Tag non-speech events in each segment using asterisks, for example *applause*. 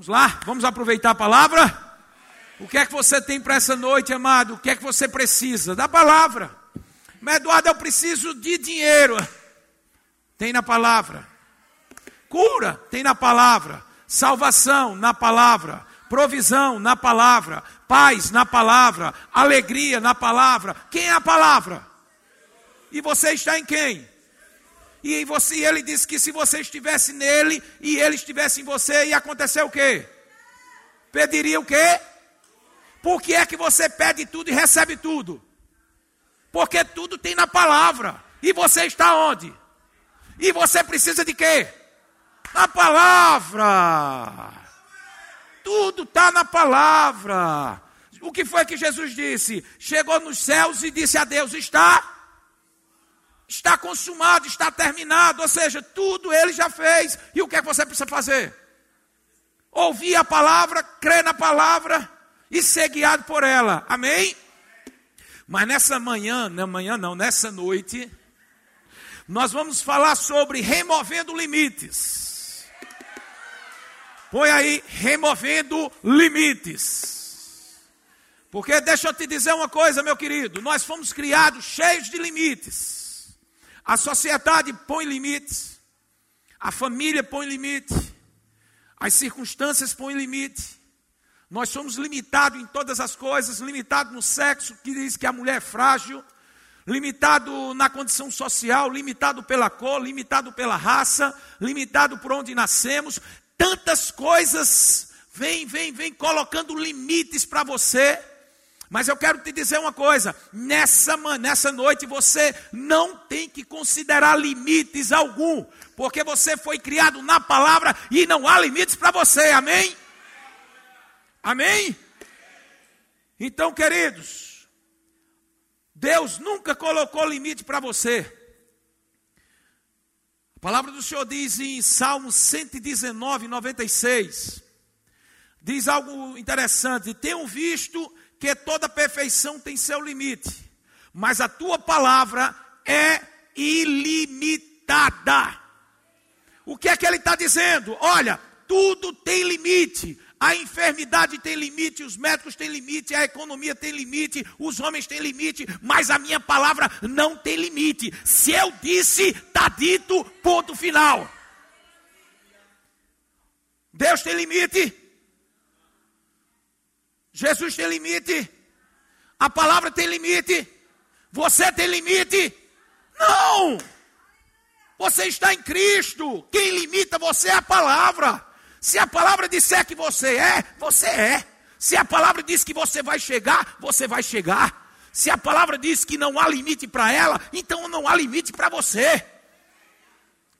Vamos lá? Vamos aproveitar a palavra? O que é que você tem para essa noite, amado? O que é que você precisa? Da palavra. Mas, Eduardo, eu preciso de dinheiro. Tem na palavra. Cura, tem na palavra. Salvação, na palavra. Provisão, na palavra. Paz, na palavra. Alegria, na palavra. Quem é a palavra? E você está em quem? E você, ele disse que se você estivesse nele e ele estivesse em você, ia acontecer o quê? Pediria o quê? Por que é que você pede tudo e recebe tudo? Porque tudo tem na palavra. E você está onde? E você precisa de quê? Na palavra. Tudo está na palavra. O que foi que Jesus disse? Chegou nos céus e disse a Deus: Está está consumado, está terminado, ou seja, tudo ele já fez. E o que é que você precisa fazer? Ouvir a palavra, crer na palavra e ser guiado por ela. Amém? Mas nessa manhã, na manhã não, nessa noite, nós vamos falar sobre removendo limites. Põe aí, removendo limites. Porque deixa eu te dizer uma coisa, meu querido, nós fomos criados cheios de limites. A sociedade põe limites, a família põe limite, as circunstâncias põem limite. Nós somos limitados em todas as coisas, limitado no sexo, que diz que a mulher é frágil, limitado na condição social, limitado pela cor, limitado pela raça, limitado por onde nascemos. Tantas coisas vem, vem, vem colocando limites para você. Mas eu quero te dizer uma coisa: nessa, nessa noite você não tem que considerar limites algum, porque você foi criado na palavra e não há limites para você, amém? Amém? Então, queridos, Deus nunca colocou limite para você. A palavra do Senhor diz em Salmo 119, 96, diz algo interessante: tenho visto que toda perfeição tem seu limite, mas a tua palavra é ilimitada. O que é que ele está dizendo? Olha, tudo tem limite, a enfermidade tem limite, os médicos têm limite, a economia tem limite, os homens têm limite, mas a minha palavra não tem limite. Se eu disse, está dito, ponto final. Deus tem limite. Jesus tem limite. A palavra tem limite. Você tem limite? Não! Você está em Cristo. Quem limita você é a palavra. Se a palavra disser que você é, você é. Se a palavra diz que você vai chegar, você vai chegar. Se a palavra diz que não há limite para ela, então não há limite para você.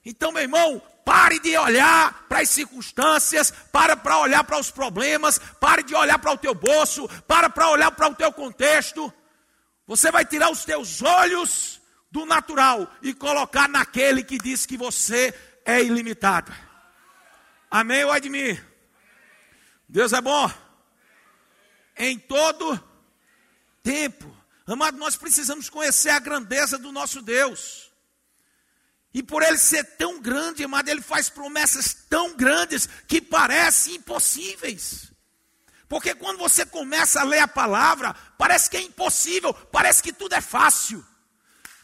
Então, meu irmão, pare de olhar para as circunstâncias, para para olhar para os problemas, pare de olhar para o teu bolso, para para olhar para o teu contexto. Você vai tirar os teus olhos do natural e colocar naquele que diz que você é ilimitado. Amém ou admir? Deus é bom. Em todo tempo. Amado, nós precisamos conhecer a grandeza do nosso Deus. E por ele ser tão grande, amado, ele faz promessas tão grandes que parecem impossíveis. Porque quando você começa a ler a palavra, parece que é impossível, parece que tudo é fácil.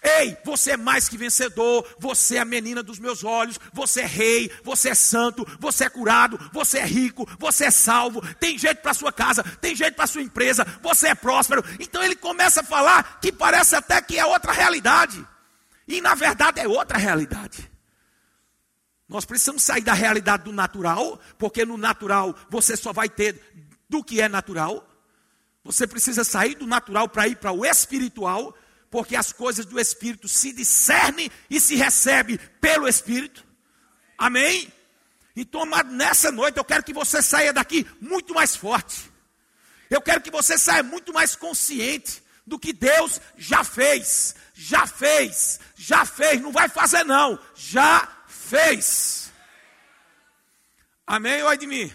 Ei, você é mais que vencedor, você é a menina dos meus olhos, você é rei, você é santo, você é curado, você é rico, você é salvo, tem jeito para sua casa, tem jeito para sua empresa, você é próspero. Então ele começa a falar que parece até que é outra realidade. E na verdade é outra realidade. Nós precisamos sair da realidade do natural, porque no natural você só vai ter do que é natural. Você precisa sair do natural para ir para o espiritual porque as coisas do Espírito se discernem e se recebem pelo Espírito. Amém? Então, amado, nessa noite eu quero que você saia daqui muito mais forte. Eu quero que você saia muito mais consciente do que Deus já fez. Já fez, já fez, não vai fazer não, já fez. Amém ou é de mim?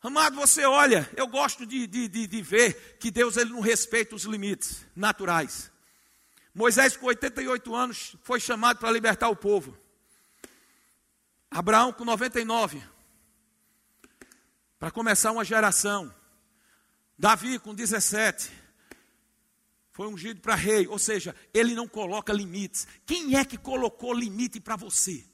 Amado, você olha, eu gosto de, de, de, de, ver que Deus ele não respeita os limites naturais. Moisés, com 88 anos, foi chamado para libertar o povo. Abraão, com 99. para começar uma geração. Davi, com 17, foi ungido para rei, ou seja, ele não coloca limites. Quem é que colocou limite para você?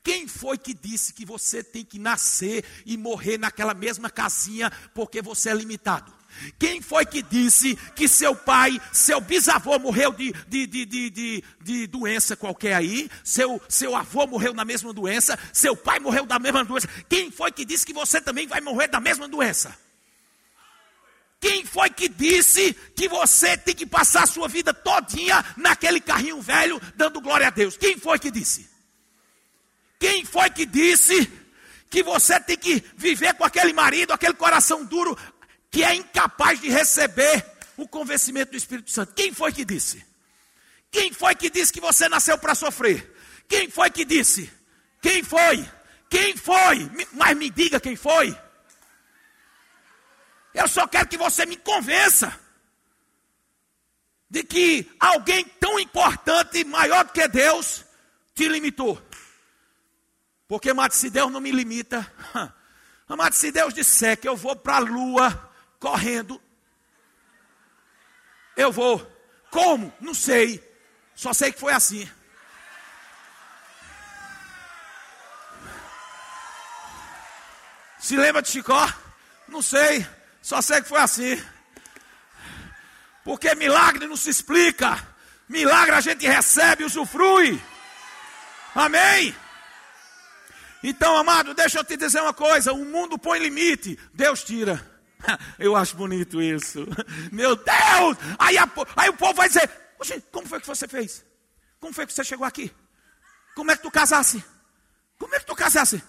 Quem foi que disse que você tem que nascer e morrer naquela mesma casinha porque você é limitado? Quem foi que disse que seu pai, seu bisavô morreu de, de, de, de, de, doença qualquer aí? Seu, seu avô morreu na mesma doença? Seu pai morreu da mesma doença? Quem foi que disse que você também vai morrer da mesma doença? Quem foi que disse que você tem que passar a sua vida todinha naquele carrinho velho dando glória a Deus? Quem foi que disse? Quem foi que disse que você tem que viver com aquele marido, aquele coração duro, que é incapaz de receber o convencimento do Espírito Santo. Quem foi que disse? Quem foi que disse que você nasceu para sofrer? Quem foi que disse? Quem foi? Quem foi? Mas me diga quem foi. Eu só quero que você me convença de que alguém tão importante, maior do que Deus, te limitou. Porque, amado, se Deus não me limita, *laughs* amado, se Deus disser que eu vou para a lua, correndo. Eu vou. Como? Não sei. Só sei que foi assim. Se lembra de Chicó? Não sei. Só sei que foi assim. Porque milagre não se explica. Milagre a gente recebe, usufrui. Amém? Então, amado, deixa eu te dizer uma coisa: o mundo põe limite, Deus tira. *laughs* Eu acho bonito isso. *laughs* Meu Deus! Aí, a, aí o povo vai dizer: Oxe, como foi que você fez? Como foi que você chegou aqui? Como é que tu casasse? Como é que tu casasse?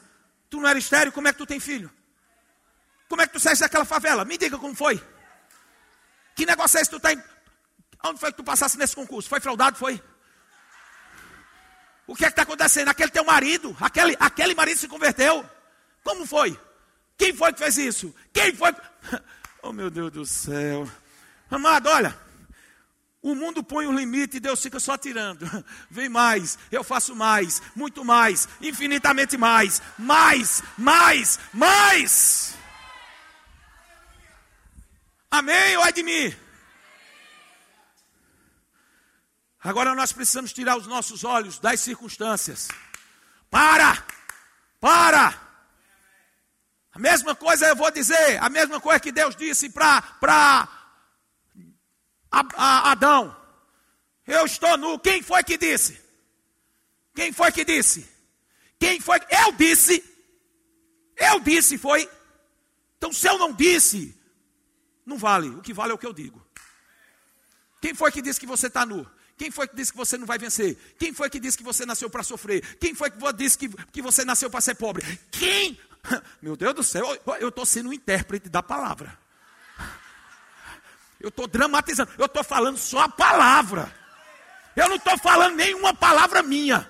Tu não era estéreo, como é que tu tem filho? Como é que tu saísse daquela favela? Me diga como foi. Que negócio é esse que tu tem? Tá Onde foi que tu passasse nesse concurso? Foi fraudado? Foi? O que é que está acontecendo? Aquele teu marido, aquele, aquele marido se converteu. Como foi? Quem foi que fez isso? Quem foi? *laughs* Oh meu Deus do céu. Amado, olha. O mundo põe um limite e Deus fica só tirando. *laughs* Vem mais, eu faço mais, muito mais, infinitamente mais, mais, mais, mais. Amém ou é de mim? Agora nós precisamos tirar os nossos olhos das circunstâncias. Para! Para! A mesma coisa eu vou dizer, a mesma coisa que Deus disse para Adão. Eu estou nu. Quem foi que disse? Quem foi que disse? Quem foi? Eu disse. Eu disse, foi. Então, se eu não disse, não vale. O que vale é o que eu digo. Quem foi que disse que você está nu? Quem foi que disse que você não vai vencer? Quem foi que disse que você nasceu para sofrer? Quem foi que disse que, que você nasceu para ser pobre? Quem *laughs* Meu Deus do céu, eu estou sendo um intérprete da palavra. *laughs* Eu estou dramatizando, eu estou falando só a palavra. Eu não estou falando nenhuma palavra minha.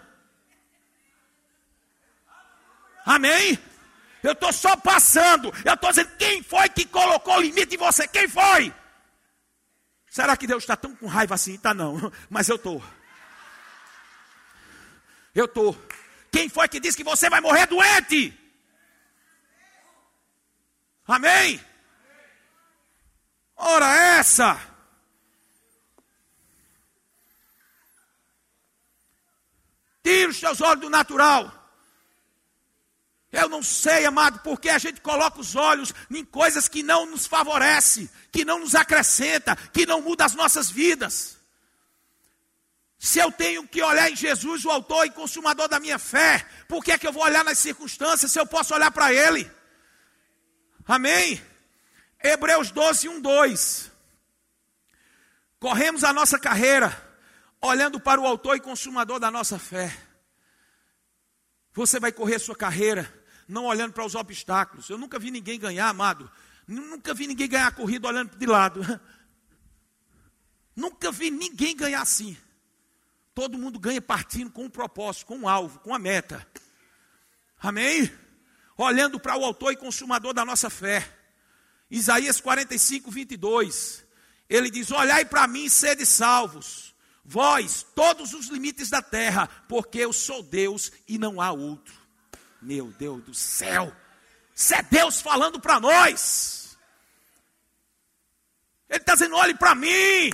Amém? Eu estou só passando. Eu estou dizendo quem foi que colocou limite em você? Quem foi? Será que Deus está tão com raiva assim? Está não, *laughs* mas eu estou. Eu estou. Quem foi que disse que você vai morrer doente? Amém? Ora essa. Tira os teus olhos do natural. Eu não sei, amado, porque a gente coloca os olhos em coisas que não nos favorece, que não nos acrescenta, que não muda as nossas vidas. Se eu tenho que olhar em Jesus, o autor e consumador da minha fé, por que é que eu vou olhar nas circunstâncias se eu posso olhar para ele? Amém? Hebreus 12, 1, 2. Corremos a nossa carreira, olhando para o autor e consumador da nossa fé. Você vai correr sua carreira, não olhando para os obstáculos. Eu nunca vi ninguém ganhar, amado. Nunca vi ninguém ganhar a corrida olhando de lado. *laughs* Nunca vi ninguém ganhar assim. Todo mundo ganha partindo com um propósito, com um alvo, com uma meta. Amém? olhando para o autor e consumador da nossa fé. Isaías 45, 22. Ele diz: Olhai para mim e sede salvos, vós, todos os limites da terra, porque eu sou Deus e não há outro. Meu Deus do céu! Isso é Deus falando para nós. Ele está dizendo: olhe para mim.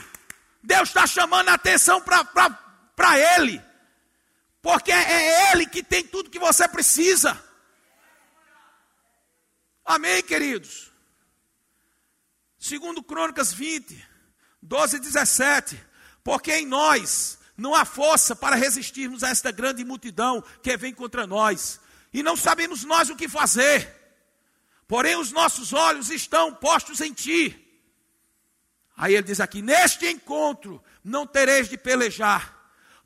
Deus está chamando a atenção para Ele. Porque é Ele que tem tudo que você precisa. Amém, queridos? Segundo Crônicas 20, 12 e 17. Porque em nós não há força para resistirmos a esta grande multidão que vem contra nós. E não sabemos nós o que fazer. Porém, os nossos olhos estão postos em ti. Aí ele diz aqui: Neste encontro não tereis de pelejar.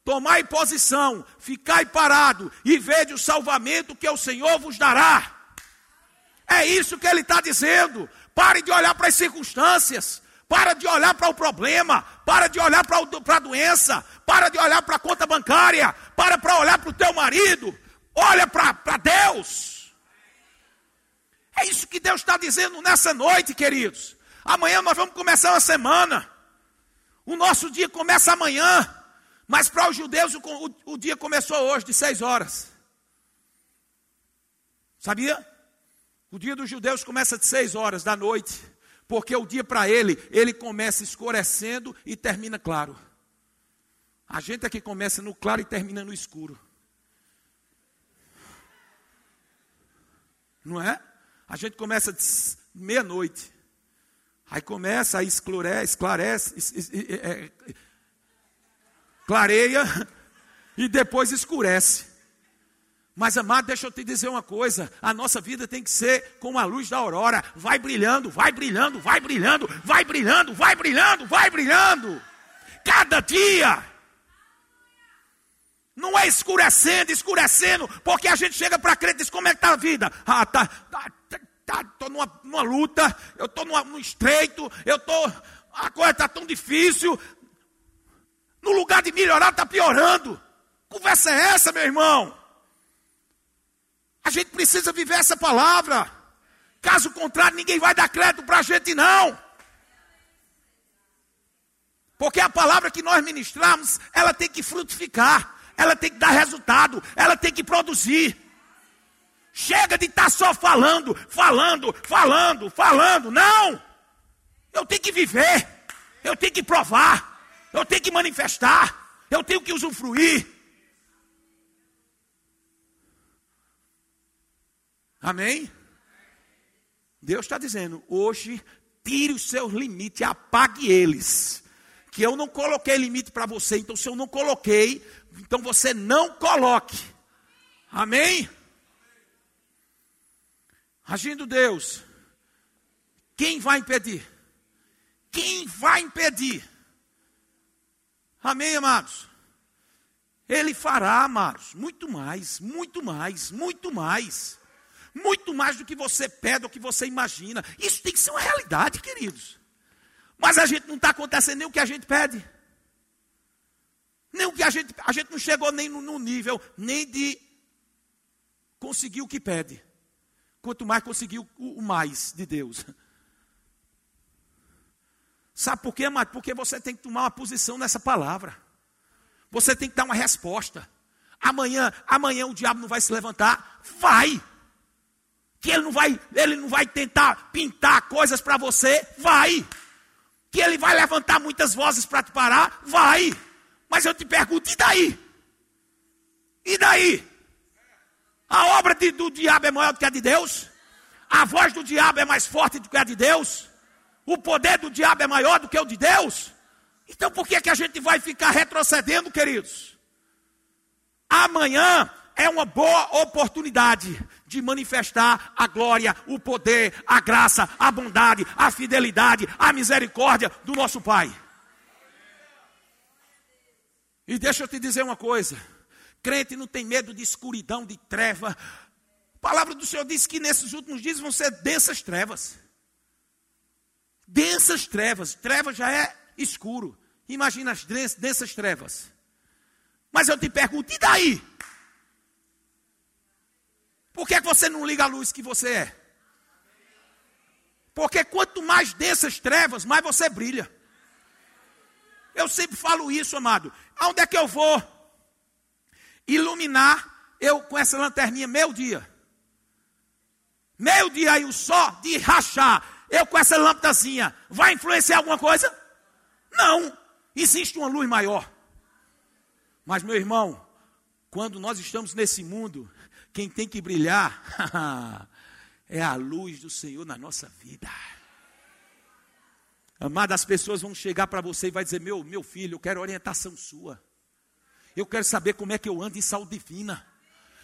Tomai posição, ficai parado e vede o salvamento que o Senhor vos dará. É isso que ele está dizendo. Pare de olhar para as circunstâncias. Para de olhar para o problema. Para de olhar para a doença. Para de olhar para a conta bancária. Para para olhar para o teu marido. Olha para Deus. É isso que Deus está dizendo nessa noite, queridos. Amanhã nós vamos começar uma semana. O nosso dia começa amanhã. Mas para os judeus o, o, o dia começou hoje, de seis horas. Sabia? O dia dos judeus começa de seis horas da noite. Porque o dia para ele, ele começa escurecendo e termina claro. A gente aqui começa no claro e termina no escuro. Não é? A gente começa meia-noite. Aí começa, aí esclarece, esclarece, é, clareia *laughs* e depois escurece. Mas, amado, deixa eu te dizer uma coisa: a nossa vida tem que ser como a luz da aurora, vai brilhando, vai brilhando, vai brilhando, vai brilhando, vai brilhando, vai brilhando. Cada dia. Não é escurecendo, escurecendo, porque a gente chega para crer e diz: como é que está a vida? Ah, tá, tá, tá, tô numa, numa luta, eu estou num estreito, eu estou, a coisa está tão difícil. No lugar de melhorar, está piorando. Conversa é essa, meu irmão? A gente precisa viver essa palavra. Caso contrário, ninguém vai dar crédito para a gente, não. Porque a palavra que nós ministramos, ela tem que frutificar, ela tem que dar resultado, ela tem que produzir. Chega de estar tá só falando, falando, falando, falando. Não! Eu tenho que viver, eu tenho que provar, eu tenho que manifestar, eu tenho que usufruir. Amém? Deus está dizendo: hoje, tire os seus limites, apague eles. Que eu não coloquei limite para você, então se eu não coloquei, então você não coloque. Amém? Agindo Deus, quem vai impedir? Quem vai impedir? Amém, amados? Ele fará, amados, muito mais, muito mais, muito mais. Muito mais do que você pede ou que você imagina. Isso tem que ser uma realidade, queridos. Mas a gente não está acontecendo nem o que a gente pede. Nem o que a gente. A gente não chegou nem no, no nível nem de conseguir o que pede. Quanto mais conseguir o, o mais de Deus. Sabe por quê, amado? Porque você tem que tomar uma posição nessa palavra. Você tem que dar uma resposta. Amanhã, amanhã o diabo não vai se levantar? Vai. Que ele não vai, ele não vai tentar pintar coisas para você? Vai. Que ele vai levantar muitas vozes para te parar? Vai. Mas eu te pergunto, e daí? E daí? A obra de, do diabo é maior do que a de Deus? A voz do diabo é mais forte do que a de Deus? O poder do diabo é maior do que o de Deus? Então por que, que a gente vai ficar retrocedendo, queridos? Amanhã é uma boa oportunidade de manifestar a glória, o poder, a graça, a bondade, a fidelidade, a misericórdia do nosso Pai. E deixa eu te dizer uma coisa: Crente não tem medo de escuridão, de treva. A palavra do Senhor diz que nesses últimos dias vão ser densas trevas. Densas trevas. Trevas já é escuro. Imagina as densas trevas. Mas eu te pergunto, e daí? Por que você não liga a luz que você é? Porque quanto mais densas trevas, mais você brilha. Eu sempre falo isso, amado. Aonde é que eu vou? iluminar eu com essa lanterninha meio dia. meio dia aí o sol de rachar, eu com essa lâmpadazinha, vai influenciar alguma coisa? Não. Existe uma luz maior. Mas, meu irmão, quando nós estamos nesse mundo, quem tem que brilhar *laughs* é a luz do Senhor na nossa vida. Amada, as pessoas vão chegar para você e vai dizer: meu, meu filho, eu quero orientação sua. Eu quero saber como é que eu ando em saúde divina.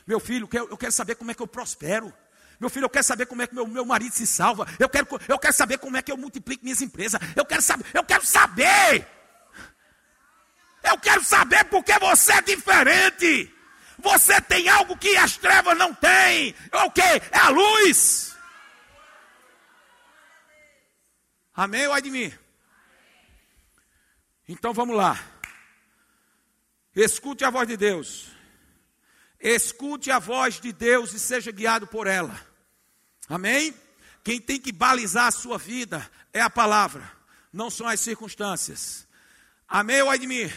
Meu filho, eu quero saber como é que eu prospero. Meu filho, eu quero saber como é que meu, meu marido se salva. Eu quero, eu quero saber como é que eu multiplico minhas empresas. Eu quero saber, eu quero saber. Eu quero saber porque você é diferente. Você tem algo que as trevas não têm. É o que? É a luz. Amém ou ai de mim? Então vamos lá. Escute a voz de Deus. Escute a voz de Deus e seja guiado por ela. Amém? Quem tem que balizar a sua vida é a palavra, não são as circunstâncias. Amém ou ai de mim?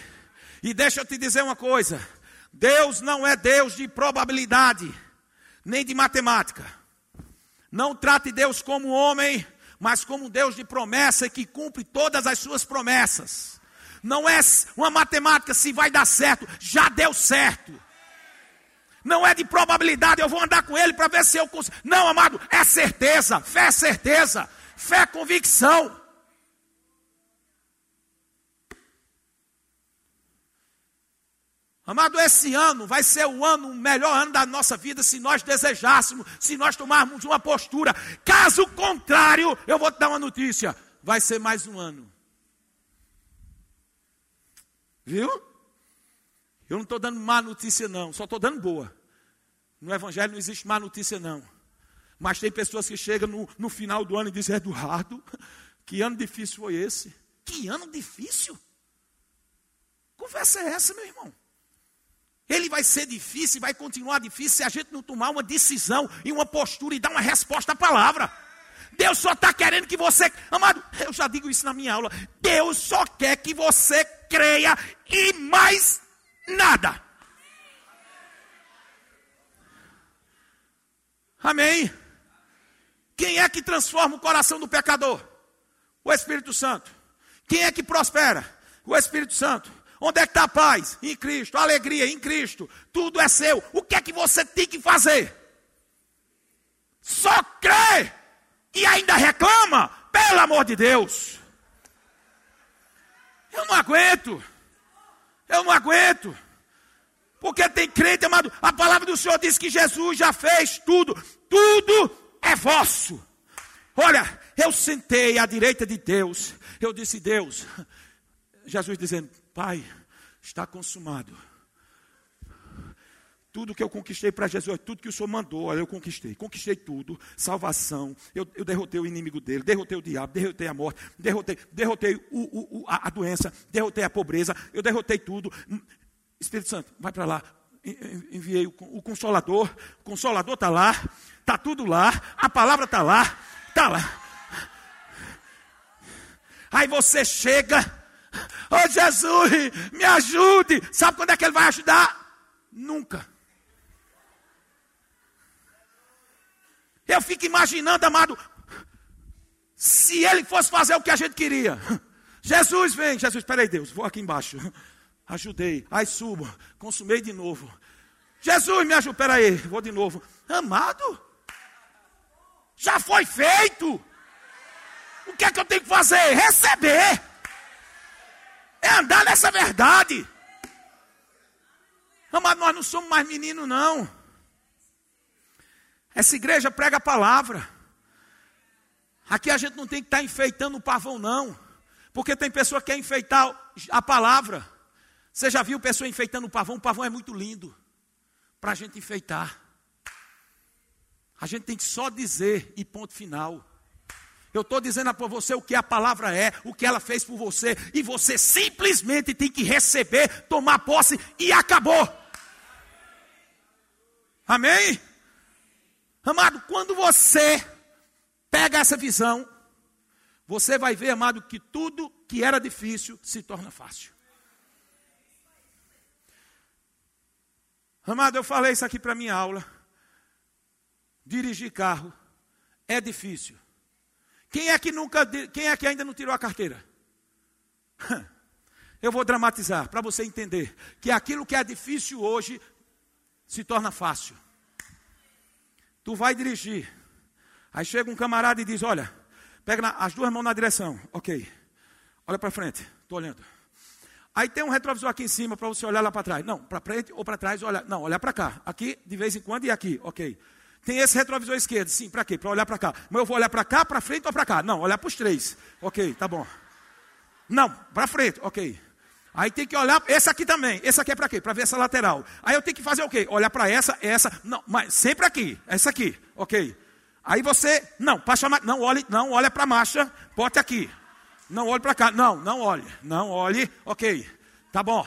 E deixa eu te dizer uma coisa: Deus não é Deus de probabilidade, nem de matemática. Não trate Deus como homem, mas como Deus de promessa que cumpre todas as suas promessas. Não é uma matemática se vai dar certo, já deu certo. Não é de probabilidade, eu vou andar com ele para ver se eu consigo. Não, amado, é certeza. Fé é certeza. Fé é convicção. Amado, esse ano vai ser o ano, o melhor ano da nossa vida, se nós desejássemos, se nós tomarmos uma postura. Caso contrário, eu vou te dar uma notícia: vai ser mais um ano. Viu? Eu não estou dando má notícia, não, só estou dando boa. No Evangelho não existe má notícia, não. Mas tem pessoas que chegam no, no final do ano e dizem: Eduardo, *laughs* que ano difícil foi esse? Que ano difícil? Conversa é essa, meu irmão? Ele vai ser difícil, vai continuar difícil se a gente não tomar uma decisão e uma postura e dar uma resposta à palavra. Deus só está querendo que você, amado, eu já digo isso na minha aula. Deus só quer que você creia e mais nada. Amém. Quem é que transforma o coração do pecador? O Espírito Santo. Quem é que prospera? O Espírito Santo. Onde é que está a paz? Em Cristo. A alegria em Cristo. Tudo é seu. O que é que você tem que fazer? Só crê e ainda reclama? Pelo amor de Deus. Eu não aguento. Eu não aguento. Porque tem crente, amado. A palavra do Senhor diz que Jesus já fez tudo. Tudo é vosso. Olha, eu sentei à direita de Deus. Eu disse, Deus. Jesus dizendo, Pai, está consumado. Tudo que eu conquistei para Jesus, tudo que o Senhor mandou, eu conquistei. Conquistei tudo. Salvação. Eu, eu derrotei o inimigo dele, derrotei o diabo, derrotei a morte, derrotei, derrotei o, o, a, a doença, derrotei a pobreza, eu derrotei tudo. Espírito Santo, vai para lá. Enviei o, o Consolador. O Consolador está lá. Está tudo lá. A palavra está lá. Está lá. Aí você chega. Oh Jesus, me ajude. Sabe quando é que ele vai ajudar? Nunca. Eu fico imaginando, amado, se ele fosse fazer o que a gente queria. Jesus vem, Jesus, espera aí, Deus, vou aqui embaixo. Ajudei, aí subo, consumei de novo. Jesus me ajuda, espera aí, vou de novo. Amado, já foi feito. O que é que eu tenho que fazer? Receber. É andar nessa verdade. Amado, nós não somos mais meninos, não. Essa igreja prega a palavra. Aqui a gente não tem que estar enfeitando o pavão, não. Porque tem pessoa que quer enfeitar a palavra. Você já viu pessoa enfeitando o pavão? O pavão é muito lindo. Para a gente enfeitar. A gente tem que só dizer e ponto final. Eu estou dizendo para você o que a palavra é, o que ela fez por você, e você simplesmente tem que receber, tomar posse e acabou. Amém? Amado, quando você pega essa visão, você vai ver, amado, que tudo que era difícil se torna fácil. Amado, eu falei isso aqui para minha aula. Dirigir carro é difícil. Quem é que nunca, quem é que ainda não tirou a carteira? *laughs* Eu vou dramatizar para você entender que aquilo que é difícil hoje se torna fácil. Tu vai dirigir. Aí chega um camarada e diz: Olha, pega na, as duas mãos na direção. Ok. Olha para frente. Estou olhando. Aí tem um retrovisor aqui em cima para você olhar lá para trás. Não, para frente ou para trás, olha. Não, olhar para cá. Aqui de vez em quando e aqui. Ok. Tem esse retrovisor esquerdo. Sim, para quê? Para olhar para cá. Mas eu vou olhar para cá, para frente ou para cá? Não, olhar para os três. Ok, tá bom. Não, para frente. Ok. Aí tem que olhar, esse aqui também. Esse aqui é para quê? Para ver essa lateral. Aí eu tenho que fazer o quê? Olhar para essa, essa. Não, mas sempre aqui. Essa aqui. Ok. Aí você, não, para chamar, não olhe, não olha para a marcha, bote aqui. Não olhe para cá. Não, não olhe. Não olhe. Ok. Tá bom.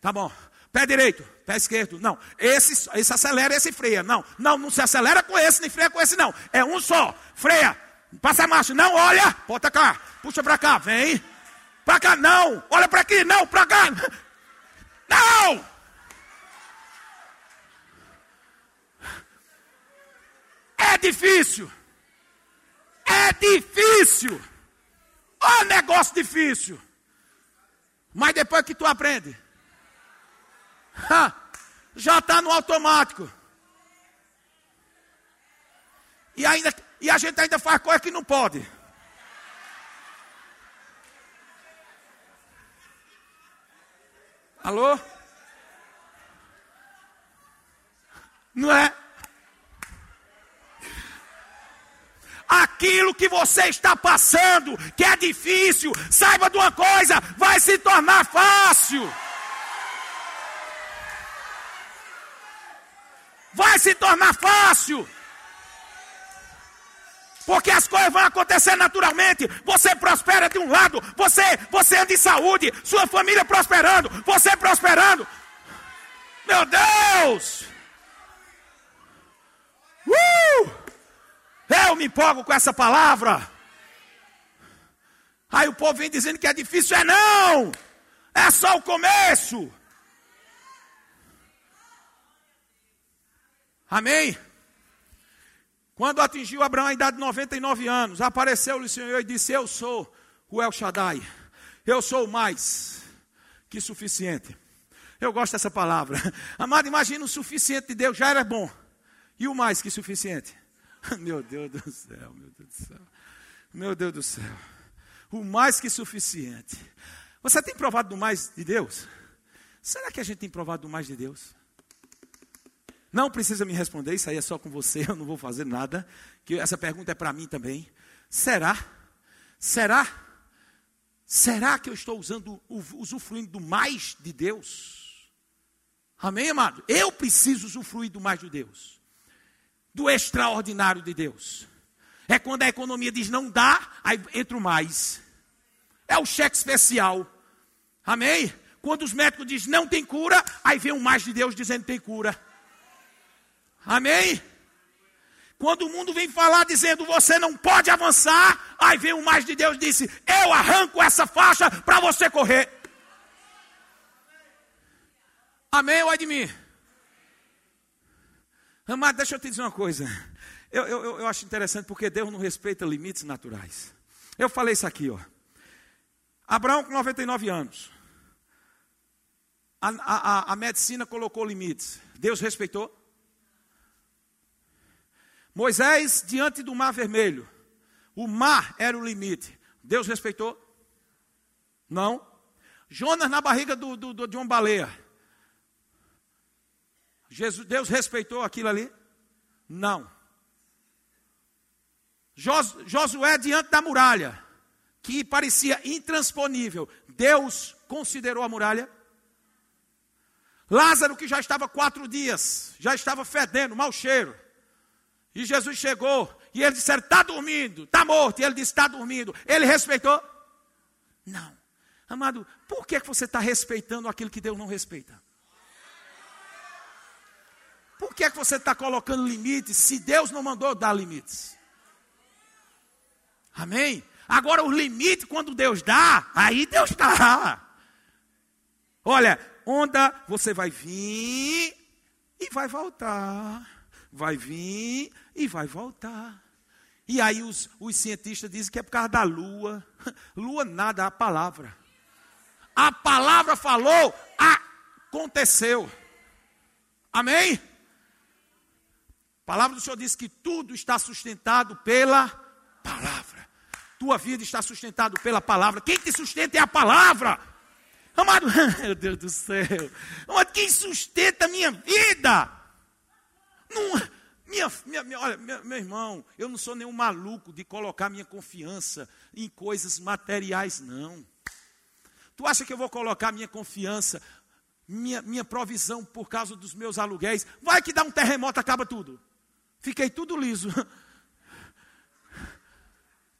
Tá bom. Pé direito, pé esquerdo. Não. Esse, esse acelera, esse freia. Não. Não, não se acelera com esse, nem freia com esse, não. É um só. Freia. Passa a marcha. Não olha. Bota cá. Puxa para cá. Vem. Para cá, não. Olha para aqui, não. Para cá. Não. É difícil. É difícil. Ó, negócio difícil. Mas depois que tu aprende, já está no automático. E, ainda, e a gente ainda faz coisa que não pode. Alô? Não é? Aquilo que você está passando, que é difícil, saiba de uma coisa, vai se tornar fácil. Vai se tornar fácil. Porque as coisas vão acontecer naturalmente. Você prospera de um lado, você, você anda em saúde, sua família prosperando, você prosperando. Meu Deus! Uh! Eu me empolgo com essa palavra. Aí o povo vem dizendo que é difícil. É não! É só o começo. Amém? Quando atingiu Abraão a idade de 99 anos, apareceu-lhe o Senhor e disse: Eu sou o El Shaddai. Eu sou mais que suficiente. Eu gosto dessa palavra. *laughs* Amado, imagina o suficiente de Deus já era bom. E o mais que suficiente? *laughs* Meu Deus do céu, meu Deus do céu. Meu Deus do céu. O mais que suficiente. Você tem provado do mais de Deus? Será que a gente tem provado do mais de Deus? Não precisa me responder, isso aí é só com você, *laughs* eu não vou fazer nada. Que essa pergunta é para mim também. Será? Será? Será que eu estou usando, usufruindo do mais de Deus? Amém, amado? Eu preciso usufruir do mais de Deus do extraordinário de Deus. É quando a economia diz não dá, aí entra o mais. É o cheque especial. Amém? Quando os médicos dizem não tem cura, aí vem o mais de Deus dizendo tem cura. Amém? Quando o mundo vem falar dizendo você não pode avançar, aí vem o mais de Deus disse: eu arranco essa faixa para você correr. Amém ou é de mim? Amado, deixa eu te dizer uma coisa. Eu, eu, eu acho interessante porque Deus não respeita limites naturais. Eu falei isso aqui, ó. Abraão com 99 anos. A, a, a medicina colocou limites. Deus respeitou. Moisés diante do mar vermelho. O mar era o limite. Deus respeitou? Não. Jonas na barriga do, do, de uma baleia. Jesus, Deus respeitou aquilo ali? Não. Jos, Josué diante da muralha, que parecia intransponível, Deus considerou a muralha? Lázaro, que já estava quatro dias, já estava fedendo, mau cheiro. E Jesus chegou, e eles disseram: está dormindo, está morto. E ele disse: está dormindo. Ele respeitou? Não. Amado, por que, que você está respeitando aquilo que Deus não respeita? Por que, que você está colocando limites se Deus não mandou dar limites? Amém? Agora, o limite, quando Deus dá, aí Deus dá. Olha, onda, você vai vir e vai voltar. Vai vir e vai voltar. E aí os, os cientistas dizem que é por causa da lua. *laughs* Lua nada, a palavra. A palavra falou, aconteceu. Amém? A palavra do Senhor diz que tudo está sustentado pela palavra. Tua vida está sustentada pela palavra. Quem te sustenta é a palavra. Amado, *laughs* meu Deus do céu. Amado, quem sustenta a minha vida? Não, minha, minha, minha, olha, meu, meu irmão, eu não sou nenhum maluco de colocar minha confiança em coisas materiais, não. Tu acha que eu vou colocar minha confiança, minha, minha provisão por causa dos meus aluguéis? Vai que dá um terremoto, acaba tudo. Fiquei tudo liso. *laughs*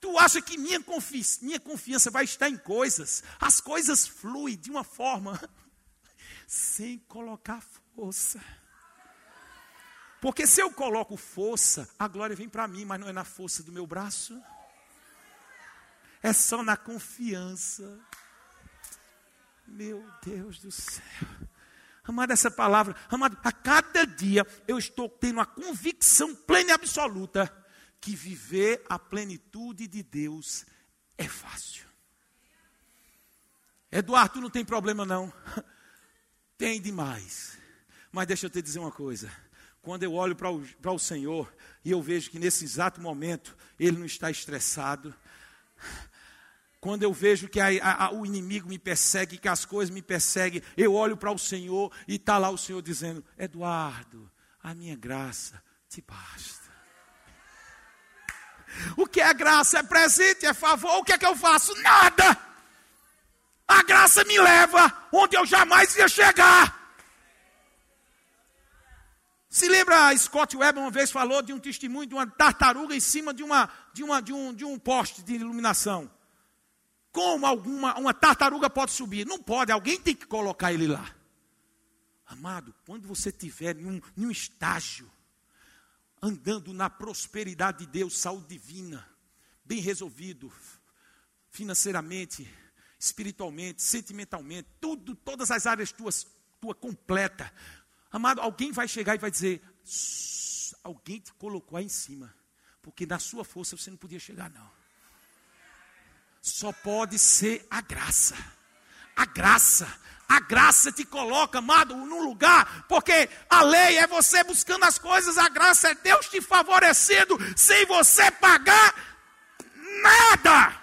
Tu acha que minha, confi minha confiança vai estar em coisas? As coisas fluem de uma forma *laughs* sem colocar força. Porque se eu coloco força, a glória vem para mim, mas não é na força do meu braço. É só na confiança. Meu Deus do céu. Amado, essa palavra, amado, a cada dia eu estou tendo a convicção plena e absoluta que viver a plenitude de Deus é fácil. Eduardo, não tem problema não. *laughs* Tem demais. Mas deixa eu te dizer uma coisa. Quando eu olho para o, o Senhor e eu vejo que nesse exato momento Ele não está estressado, quando eu vejo que a, a, o inimigo me persegue, que as coisas me perseguem, eu olho para o Senhor e está lá o Senhor dizendo: Eduardo, a minha graça te basta. O que é graça? É presente, é favor. O que é que eu faço? Nada. A graça me leva onde eu jamais ia chegar. Se lembra, Scott Webb uma vez falou de um testemunho de uma tartaruga em cima de, uma, de, uma, de, um, de um poste de iluminação. Como alguma uma tartaruga pode subir? Não pode, alguém tem que colocar ele lá. Amado, quando você estiver em um, em um estágio andando na prosperidade de Deus, saúde divina, bem resolvido, financeiramente, espiritualmente, sentimentalmente, tudo, todas as áreas tuas, tua completa. Amado, alguém vai chegar e vai dizer: alguém te colocou aí em cima, porque na sua força você não podia chegar, não. Só pode ser a graça. A graça a graça te coloca, amado, num lugar, porque a lei é você buscando as coisas, a graça é Deus te favorecendo, sem você pagar nada.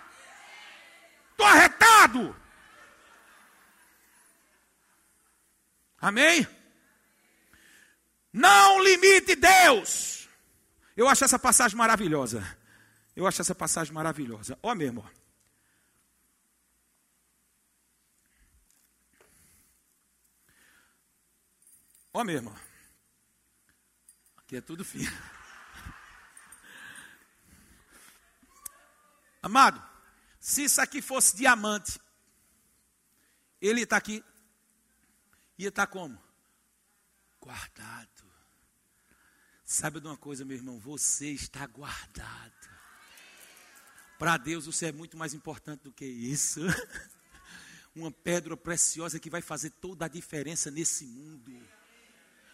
Estou arretado. Amém? Não limite Deus. Eu acho essa passagem maravilhosa. Eu acho essa passagem maravilhosa. Ó mesmo, ó. Irmão. Aqui é tudo fino. Amado, se isso aqui fosse diamante, ele está aqui, ia estar tá como? Guardado. Sabe de uma coisa, meu irmão? Você está guardado. Para Deus você é muito mais importante do que isso. *laughs* Uma pedra preciosa que vai fazer toda a diferença nesse mundo.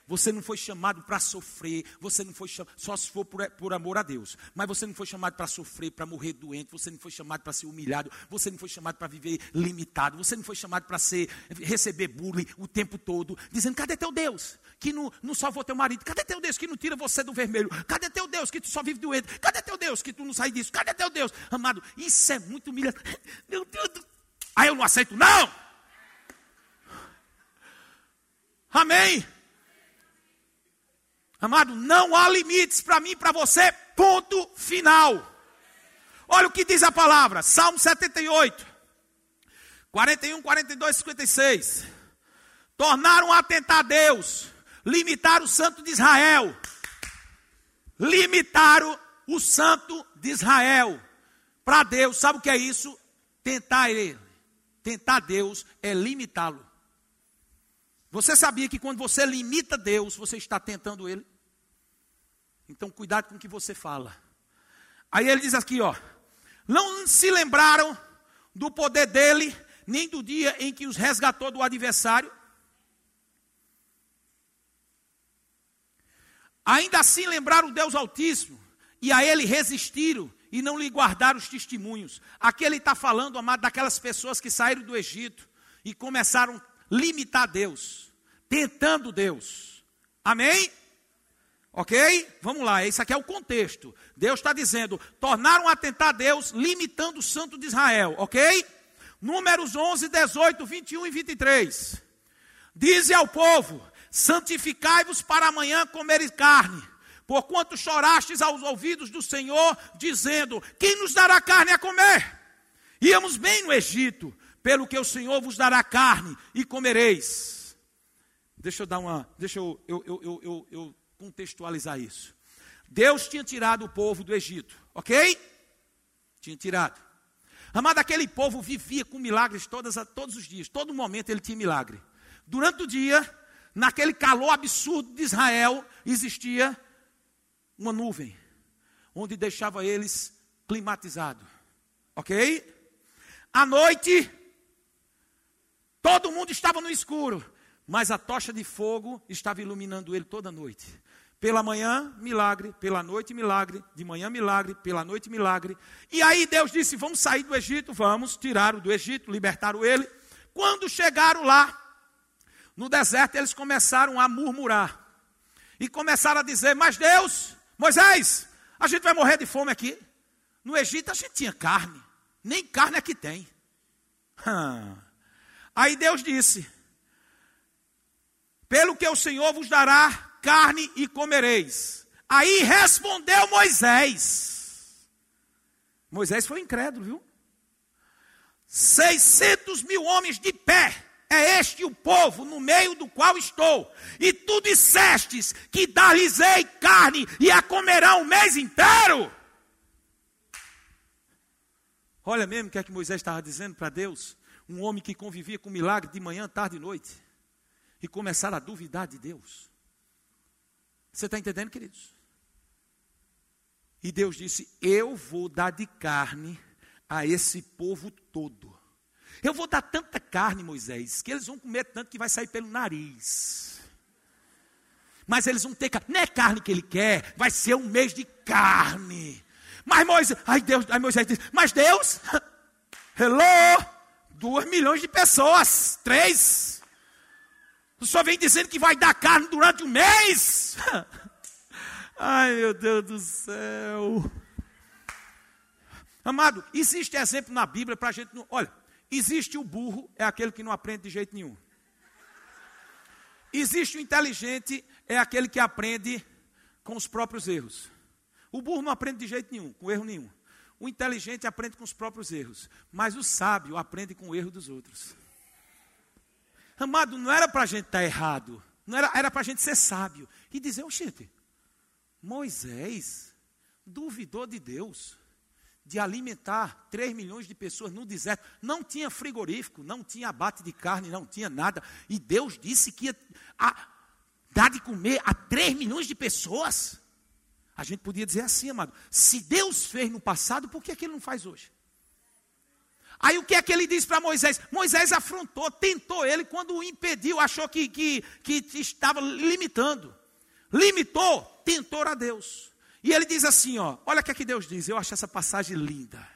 Você não foi chamado para sofrer, você não foi chamado, só se for por, por amor a Deus, mas você não foi chamado para sofrer, para morrer doente, você não foi chamado para ser humilhado, você não foi chamado para viver limitado, você não foi chamado para ser receber bullying o tempo todo, dizendo: cadê teu Deus? Que não, não salvou teu marido, cadê teu Deus que não tira você do vermelho? Cadê teu Deus que tu só vive doente? Cadê teu Deus que tu não sai disso? Cadê teu Deus? Amado, isso é muito humilhante. *laughs* Meu Deus do... Aí eu não aceito, não! Amém? Amado, não há limites para mim e para você, ponto final. Olha o que diz a palavra, Salmo 78, 41, 42, 56. Tornaram a tentar Deus, limitaram o santo de Israel. Limitaram o santo de Israel. Para Deus, sabe o que é isso? Tentar ele. Tentar Deus é limitá-lo. Você sabia que quando você limita Deus, você está tentando Ele? Então, cuidado com o que você fala. Aí ele diz aqui, ó: Não se lembraram do poder dele, nem do dia em que os resgatou do adversário. Ainda assim lembraram Deus Altíssimo e a ele resistiram e não lhe guardaram os testemunhos. Aqui ele está falando, amado, daquelas pessoas que saíram do Egito e começaram a limitar Deus, tentando Deus. Amém? Ok? Vamos lá, esse aqui é o contexto. Deus está dizendo: tornaram a tentar Deus, limitando o santo de Israel. Ok? Números 11, 18, 21 e 23. Dize ao povo: santificai-vos para amanhã comer carne Porquanto chorastes aos ouvidos do Senhor, dizendo: Quem nos dará carne a comer? Íamos bem no Egito, pelo que o Senhor vos dará carne e comereis. Deixa eu dar uma. Deixa eu, eu, eu, eu, eu contextualizar isso. Deus tinha tirado o povo do Egito, ok? Tinha tirado. Amado, aquele povo vivia com milagres todas, todos os dias, todo momento ele tinha milagre. Durante o dia, naquele calor absurdo de Israel, existia uma nuvem, onde deixava eles climatizados. Ok? À noite, todo mundo estava no escuro, mas a tocha de fogo estava iluminando ele toda noite. Pela manhã, milagre, pela noite, milagre, de manhã, milagre, pela noite, milagre. E aí Deus disse: Vamos sair do Egito, vamos, tiraram do Egito, libertaram ele. Quando chegaram lá, no deserto, eles começaram a murmurar. E começaram a dizer: Mas Deus, Moisés, a gente vai morrer de fome aqui. No Egito a gente tinha carne, nem carne aqui tem. Aí Deus disse: Pelo que o Senhor vos dará carne e comereis. Aí respondeu Moisés. Moisés foi incrédulo, viu? 600 mil homens de pé é este o povo no meio do qual estou. E tu dissestes que dar-lhes-ei carne e a comerão o mês inteiro. Olha mesmo o que é que Moisés estava dizendo para Deus. Um homem que convivia com milagre de manhã, tarde e noite. E começaram a duvidar de Deus. Você está entendendo, queridos? E Deus disse: Eu vou dar de carne a esse povo todo. Eu vou dar tanta carne, Moisés, que eles vão comer tanto que vai sair pelo nariz. Mas eles vão ter carne. Não é carne que ele quer, vai ser um mês de carne. Mas Moisés, ai Deus, ai Moisés diz, mas Deus, *laughs* hello, duas milhões de pessoas, três. Senhor vem dizendo que vai dar carne durante um mês? *laughs* Ai meu Deus do céu. Amado, existe exemplo na Bíblia para a gente. Não... Olha, Existe o burro, é aquele que não aprende de jeito nenhum. Existe o inteligente, é aquele que aprende com os próprios erros. O burro não aprende de jeito nenhum, com erro nenhum. O inteligente aprende com os próprios erros. Mas o sábio aprende com o erro dos outros. Amado, não era para a gente estar tá errado. Não era, era para a gente ser sábio. E dizer, oxente, Moisés duvidou de Deus de alimentar 3 milhões de pessoas no deserto. Não tinha frigorífico, não tinha abate de carne, não tinha nada. E Deus disse que ia a, dar de comer a 3 milhões de pessoas. A gente podia dizer assim, amado: se Deus fez no passado, por que, é que ele não faz hoje? Aí o que é que ele diz para Moisés? Moisés afrontou, tentou ele quando o impediu, achou que, que, que estava limitando. Limitou, tentou a Deus. E ele diz assim, ó, olha o que é que Deus diz. Eu acho essa passagem linda.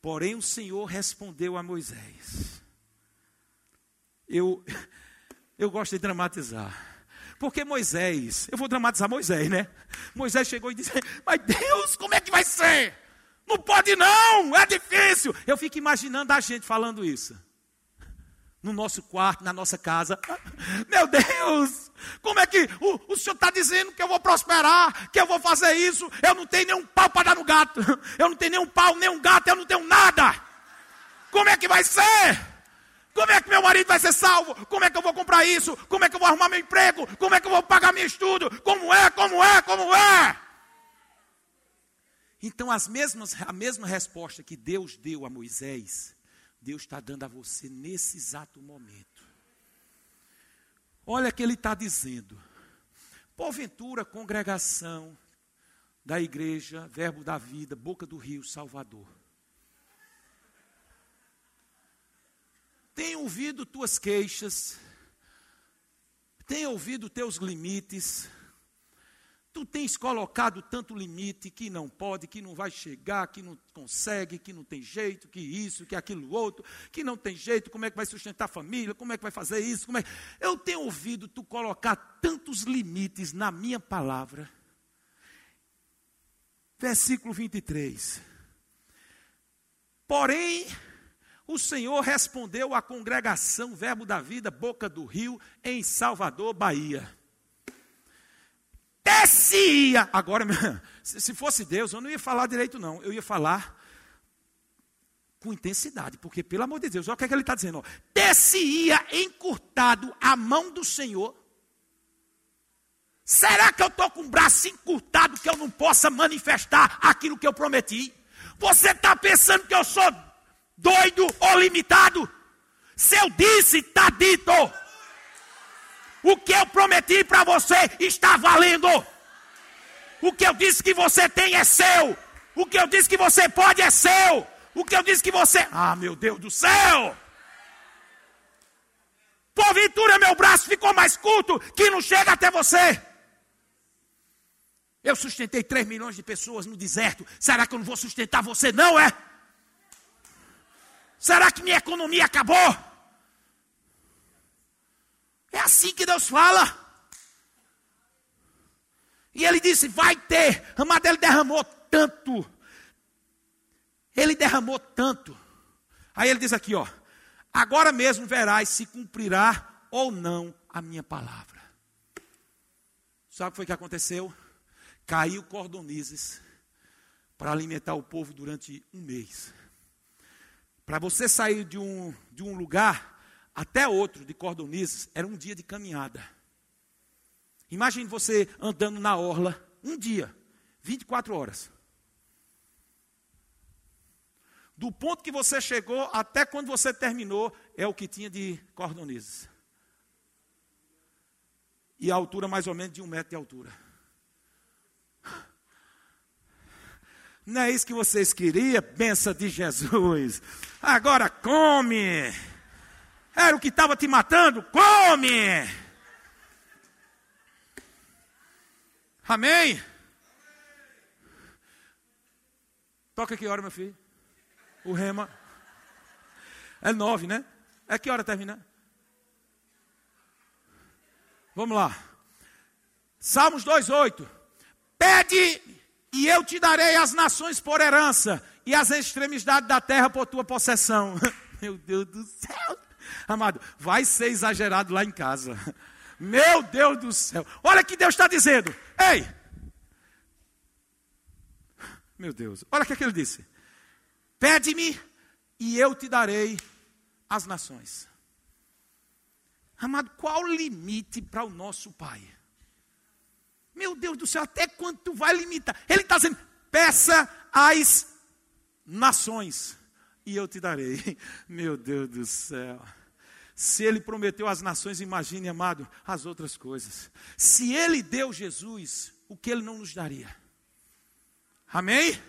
Porém o Senhor respondeu a Moisés. Eu *laughs* eu gosto de dramatizar. Porque Moisés, eu vou dramatizar Moisés, né? Moisés chegou e disse: Mas Deus, como é que vai ser? Não pode não, é difícil. Eu fico imaginando a gente falando isso no nosso quarto, na nossa casa. Meu Deus, como é que o, o Senhor está dizendo que eu vou prosperar, que eu vou fazer isso? Eu não tenho nenhum pau para dar no gato, eu não tenho nenhum pau, nenhum gato, eu não tenho nada. Como é que vai ser? Como é que meu marido vai ser salvo? Como é que eu vou comprar isso? Como é que eu vou arrumar meu emprego? Como é que eu vou pagar meu estudo? Como é, como é, como é? Então, as mesmas, a mesma resposta que Deus deu a Moisés, Deus está dando a você nesse exato momento. Olha o que ele está dizendo. Porventura, congregação da igreja, Verbo da Vida, Boca do Rio, Salvador. Tenho ouvido tuas queixas, tenho ouvido teus limites, Tu tens colocado tanto limite que não pode, que não vai chegar, que não consegue, que não tem jeito, que isso, que aquilo outro, que não tem jeito, como é que vai sustentar a família, como é que vai fazer isso, como é... Eu tenho ouvido tu colocar tantos limites na minha palavra. Versículo 23. Porém, o Senhor respondeu à congregação Verbo da Vida, Boca do Rio, em Salvador, Bahia descia. Agora, se fosse Deus, eu não ia falar direito, não. Eu ia falar com intensidade, porque, pelo amor de Deus, olha o que, é que ele está dizendo. Descia encurtado a mão do Senhor. Será que eu estou com o braço encurtado que eu não possa manifestar aquilo que eu prometi? Você está pensando que eu sou doido ou limitado? Se eu disse, está dito. O que eu prometi para você está valendo. O que eu disse que você tem é seu. O que eu disse que você pode é seu. O que eu disse que você. Ah, meu Deus do céu! Porventura, meu braço ficou mais curto que não chega até você. Eu sustentei 3 milhões de pessoas no deserto. Será que eu não vou sustentar você, não é? Será que minha economia acabou? É assim que Deus fala. E ele disse: Vai ter. Amado, ele derramou tanto. Ele derramou tanto. Aí ele diz aqui: Ó. Agora mesmo verás se cumprirá ou não a minha palavra. Sabe o que foi que aconteceu? Caiu cordonizes para alimentar o povo durante um mês. Para você sair de um, de um lugar até outro de cordonizes, era um dia de caminhada. Imagine você andando na orla, um dia, 24 horas. Do ponto que você chegou até quando você terminou, é o que tinha de cordonizes. E a altura mais ou menos de um metro de altura. Não é isso que vocês queriam? Benção de Jesus. Agora come. Era o que estava te matando? Come! Amém? Toca que hora, meu filho? O rema. É nove, né? É que hora termina? Vamos lá. Salmos 2,8. Pede e eu te darei as nações por herança e as extremidades da terra por tua possessão. *laughs* Meu Deus do céu. Amado, vai ser exagerado lá em casa. Meu Deus do céu. Olha que Deus está dizendo. Ei! Meu Deus, olha o que, é que ele disse. Pede-me e eu te darei as nações. Amado, qual o limite para o nosso Pai? Meu Deus do céu, até quanto vai limitar? Ele está dizendo: peça as nações e eu te darei. Meu Deus do céu. Se ele prometeu às nações, imagine, amado, as outras coisas. Se ele deu Jesus, o que ele não nos daria? Amém?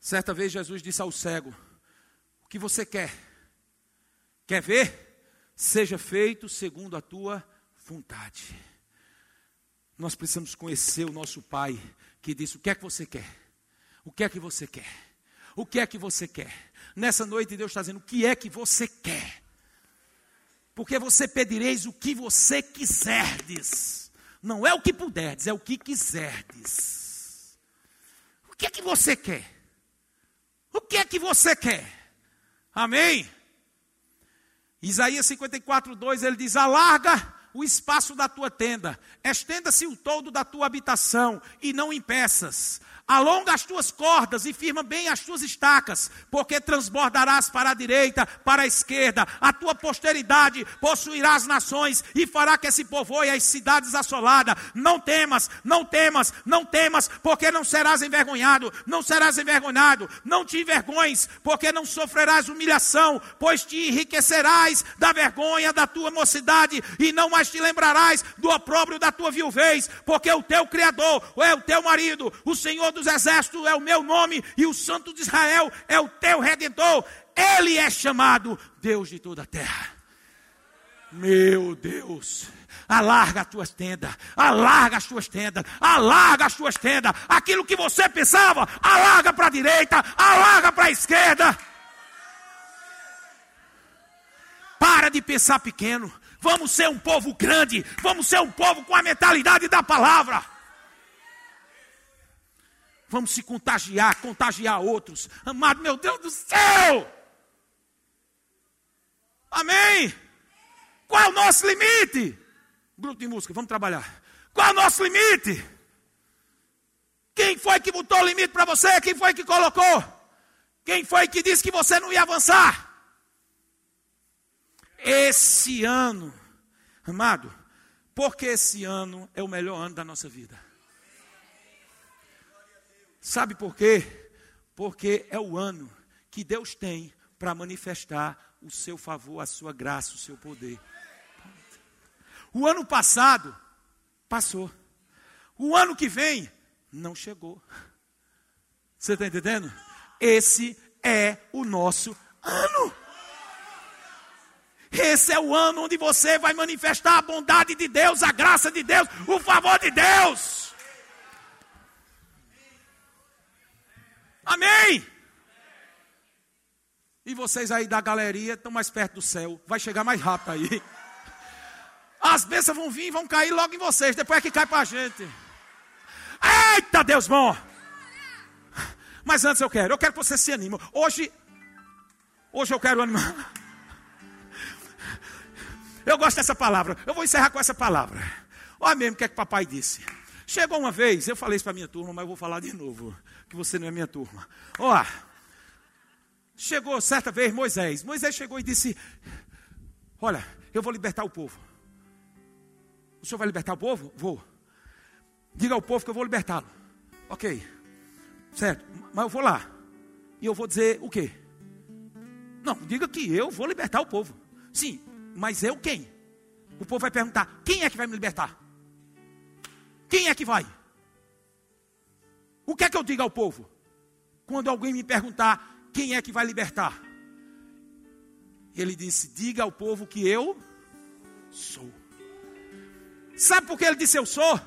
Certa vez Jesus disse ao cego: O que você quer? Quer ver? Seja feito segundo a tua vontade. Nós precisamos conhecer o nosso Pai que disse: O que é que você quer? O que é que você quer? O que é que você quer? Nessa noite Deus está dizendo: O que é que você quer? Porque você pedireis o que você quiserdes. Não é o que puderdes, é o que quiserdes. O que é que você quer? O que é que você quer? Amém? Isaías 54, 2, ele diz: Alarga o espaço da tua tenda, estenda-se o todo da tua habitação, e não impeças. Alonga as tuas cordas e firma bem as tuas estacas, porque transbordarás para a direita, para a esquerda. A tua posteridade possuirá as nações e fará que se povoe as cidades assoladas. Não temas, não temas, não temas, porque não serás envergonhado, não serás envergonhado. Não te envergonhes, porque não sofrerás humilhação, pois te enriquecerás da vergonha da tua mocidade e não mais te lembrarás do opróbrio da tua viuvez, porque o teu Criador é o teu marido, o Senhor dos exércitos é o meu nome e o Santo de Israel é o teu redentor. Ele é chamado Deus de toda a terra. Meu Deus. Alarga as tuas tendas, alarga as tuas tendas, alarga as tuas tendas. Aquilo que você pensava, alarga para a direita, alarga para a esquerda. Para de pensar pequeno. Vamos ser um povo grande, vamos ser um povo com a mentalidade da palavra. Vamos se contagiar, contagiar outros. Amado, meu Deus do céu! Amém? Qual é o nosso limite? Grupo de música, vamos trabalhar. Qual é o nosso limite? Quem foi que botou o limite para você? Quem foi que colocou? Quem foi que disse que você não ia avançar? Esse ano, amado, porque esse ano é o melhor ano da nossa vida. Sabe por quê? Porque é o ano que Deus tem para manifestar o seu favor, a sua graça, o seu poder. O ano passado passou. O ano que vem não chegou. Você está entendendo? Esse é o nosso ano. Esse é o ano onde você vai manifestar a bondade de Deus, a graça de Deus, o favor de Deus. Amém. E vocês aí da galeria estão mais perto do céu. Vai chegar mais rápido aí. As bênçãos vão vir e vão cair logo em vocês. Depois é que cai para a gente. Eita, Deus bom. Mas antes eu quero, eu quero que você se anime. Hoje, hoje eu quero animar. Eu gosto dessa palavra. Eu vou encerrar com essa palavra. Olha mesmo o que é que papai disse. Chegou uma vez, eu falei isso para minha turma, mas eu vou falar de novo, que você não é minha turma. Ó, chegou certa vez Moisés. Moisés chegou e disse: Olha, eu vou libertar o povo. O senhor vai libertar o povo? Vou. Diga ao povo que eu vou libertá-lo. Ok. Certo. Mas eu vou lá. E eu vou dizer o quê? Não, diga que eu vou libertar o povo. Sim, mas eu quem? O povo vai perguntar: quem é que vai me libertar? Quem é que vai? O que é que eu digo ao povo? Quando alguém me perguntar quem é que vai libertar? Ele disse: diga ao povo que eu sou. Sabe por que ele disse eu sou?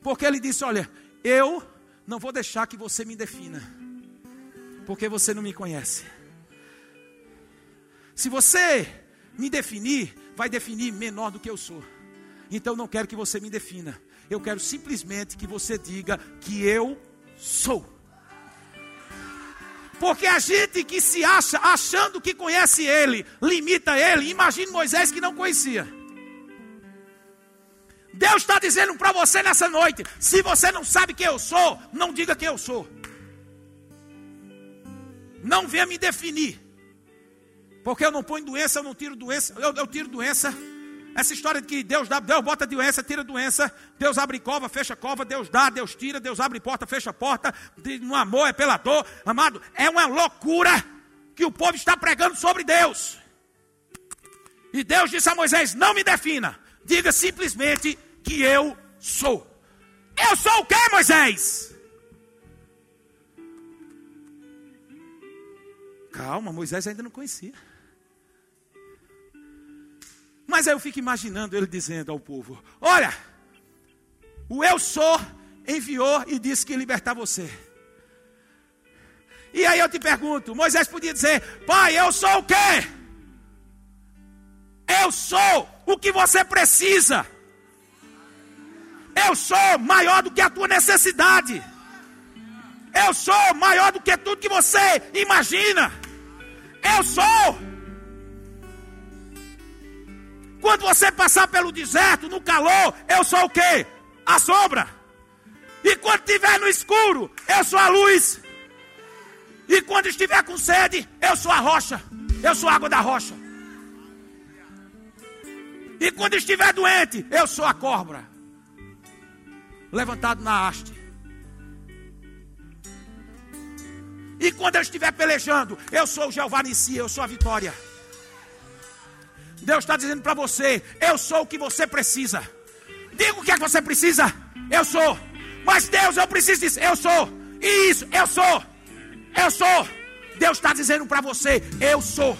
Porque ele disse: olha, eu não vou deixar que você me defina, porque você não me conhece. Se você me definir, vai definir menor do que eu sou. Então não quero que você me defina. Eu quero simplesmente que você diga que eu sou. Porque a gente que se acha achando que conhece ele, limita ele. Imagine Moisés que não conhecia. Deus está dizendo para você nessa noite: se você não sabe quem eu sou, não diga quem eu sou. Não venha me definir. Porque eu não ponho doença, eu não tiro doença, eu, eu tiro doença. Essa história de que Deus dá, Deus bota doença, tira doença, Deus abre cova, fecha cova, Deus dá, Deus tira, Deus abre porta, fecha porta, no amor é pela dor, amado, é uma loucura que o povo está pregando sobre Deus. E Deus disse a Moisés: Não me defina, diga simplesmente que eu sou. Eu sou o que, Moisés? Calma, Moisés ainda não conhecia. Mas aí eu fico imaginando ele dizendo ao povo: Olha, o eu sou enviou e disse que ia libertar você. E aí eu te pergunto: Moisés podia dizer, Pai, eu sou o quê? Eu sou o que você precisa. Eu sou maior do que a tua necessidade. Eu sou maior do que tudo que você imagina. Eu sou. Quando você passar pelo deserto, no calor, eu sou o quê? A sombra. E quando estiver no escuro, eu sou a luz. E quando estiver com sede, eu sou a rocha. Eu sou a água da rocha. E quando estiver doente, eu sou a cobra. Levantado na haste. E quando eu estiver pelejando, eu sou o Jeová Nissi, eu sou a vitória. Deus está dizendo para você: eu sou o que você precisa. Diga o que é que você precisa. Eu sou. Mas Deus, eu preciso disso. Eu sou. Isso, eu sou. Eu sou. Deus está dizendo para você: eu sou.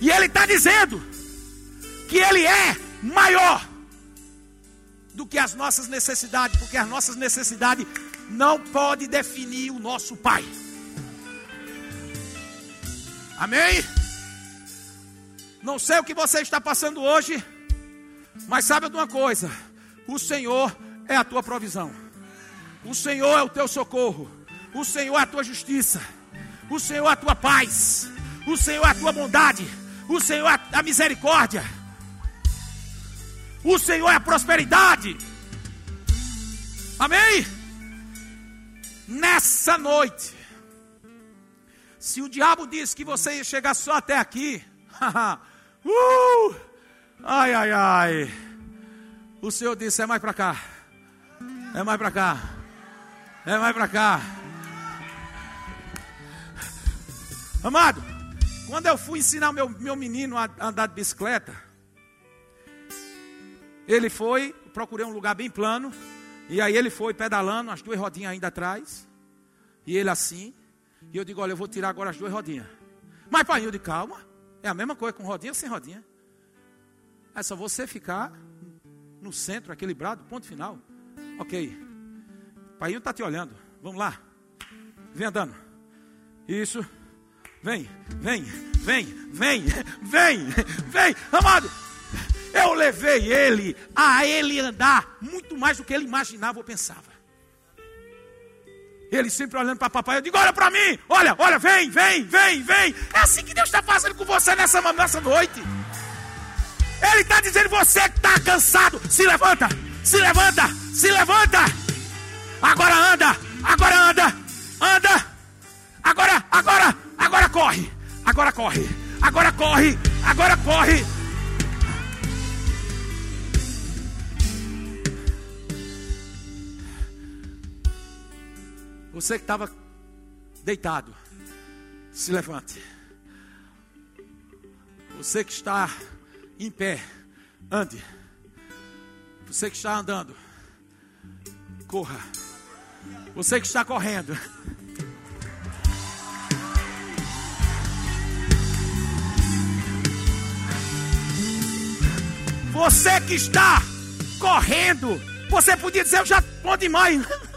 E Ele está dizendo que Ele é maior do que as nossas necessidades, porque as nossas necessidades não podem definir o nosso Pai. Amém? Não sei o que você está passando hoje, mas sabe de uma coisa: o Senhor é a tua provisão, o Senhor é o teu socorro, o Senhor é a tua justiça, o Senhor é a tua paz, o Senhor é a tua bondade, o Senhor é a misericórdia, o Senhor é a prosperidade. Amém? Nessa noite, se o diabo disse que você ia chegar só até aqui, *laughs* uh, ai, ai, ai, o Senhor disse: é mais para cá, é mais para cá, é mais para cá. Amado, quando eu fui ensinar meu, meu menino a andar de bicicleta, ele foi, procurei um lugar bem plano, e aí ele foi pedalando, as duas rodinhas ainda atrás, e ele assim, e eu digo, olha, eu vou tirar agora as duas rodinhas. Mas pai, eu de calma, é a mesma coisa com rodinha ou sem rodinha. É só você ficar no centro, equilibrado, ponto final. Ok. Pai está te olhando. Vamos lá. Vem andando. Isso. Vem, vem, vem, vem, vem, vem. Amado, eu levei ele a ele andar muito mais do que ele imaginava ou pensava. Ele sempre olhando para papai, eu digo: olha para mim, olha, olha, vem, vem, vem, vem. É assim que Deus está fazendo com você nessa, nessa noite. Ele está dizendo: você que está cansado, se levanta, se levanta, se levanta. Agora anda, agora anda, anda. Agora, agora, agora corre, agora corre, agora corre, agora corre. Você que estava deitado, se levante. Você que está em pé, ande. Você que está andando, corra. Você que está correndo, Você que está correndo, você podia dizer, eu já estou demais. *laughs*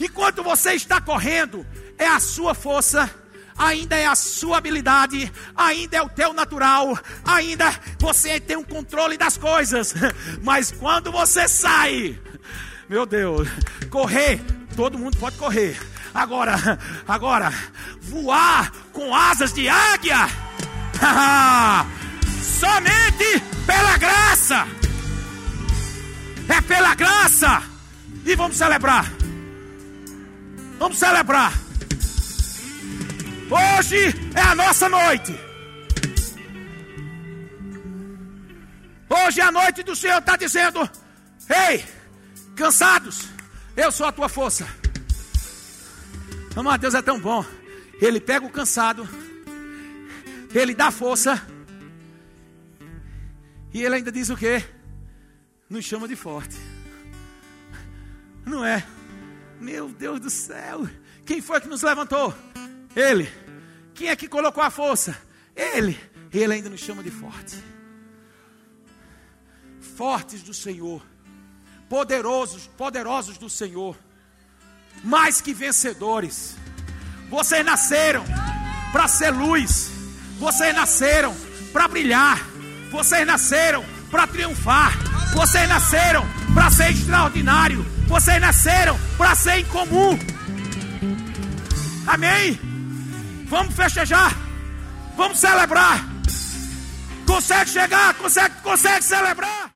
Enquanto você está correndo, é a sua força, ainda é a sua habilidade, ainda é o teu natural, ainda você tem um controle das coisas. *laughs* Mas quando você sai, meu Deus, correr, todo mundo pode correr. Agora, *laughs* agora, voar com asas de águia. *laughs* Somente pela graça. É pela graça. E vamos celebrar. Vamos celebrar. Hoje é a nossa noite. Hoje é a noite do Senhor está dizendo: Ei, cansados, eu sou a tua força. Amado, Deus é tão bom. Ele pega o cansado, ele dá força, e ele ainda diz o quê? Nos chama de forte. Não é? Meu Deus do céu. Quem foi que nos levantou? Ele. Quem é que colocou a força? Ele. Ele ainda nos chama de forte. Fortes do Senhor. Poderosos, poderosos do Senhor. Mais que vencedores. Vocês nasceram para ser luz. Vocês nasceram para brilhar. Vocês nasceram para triunfar. Vocês nasceram para ser extraordinário. Vocês nasceram para ser incomum. Amém? Vamos festejar. Vamos celebrar. Consegue chegar? Consegue, consegue celebrar?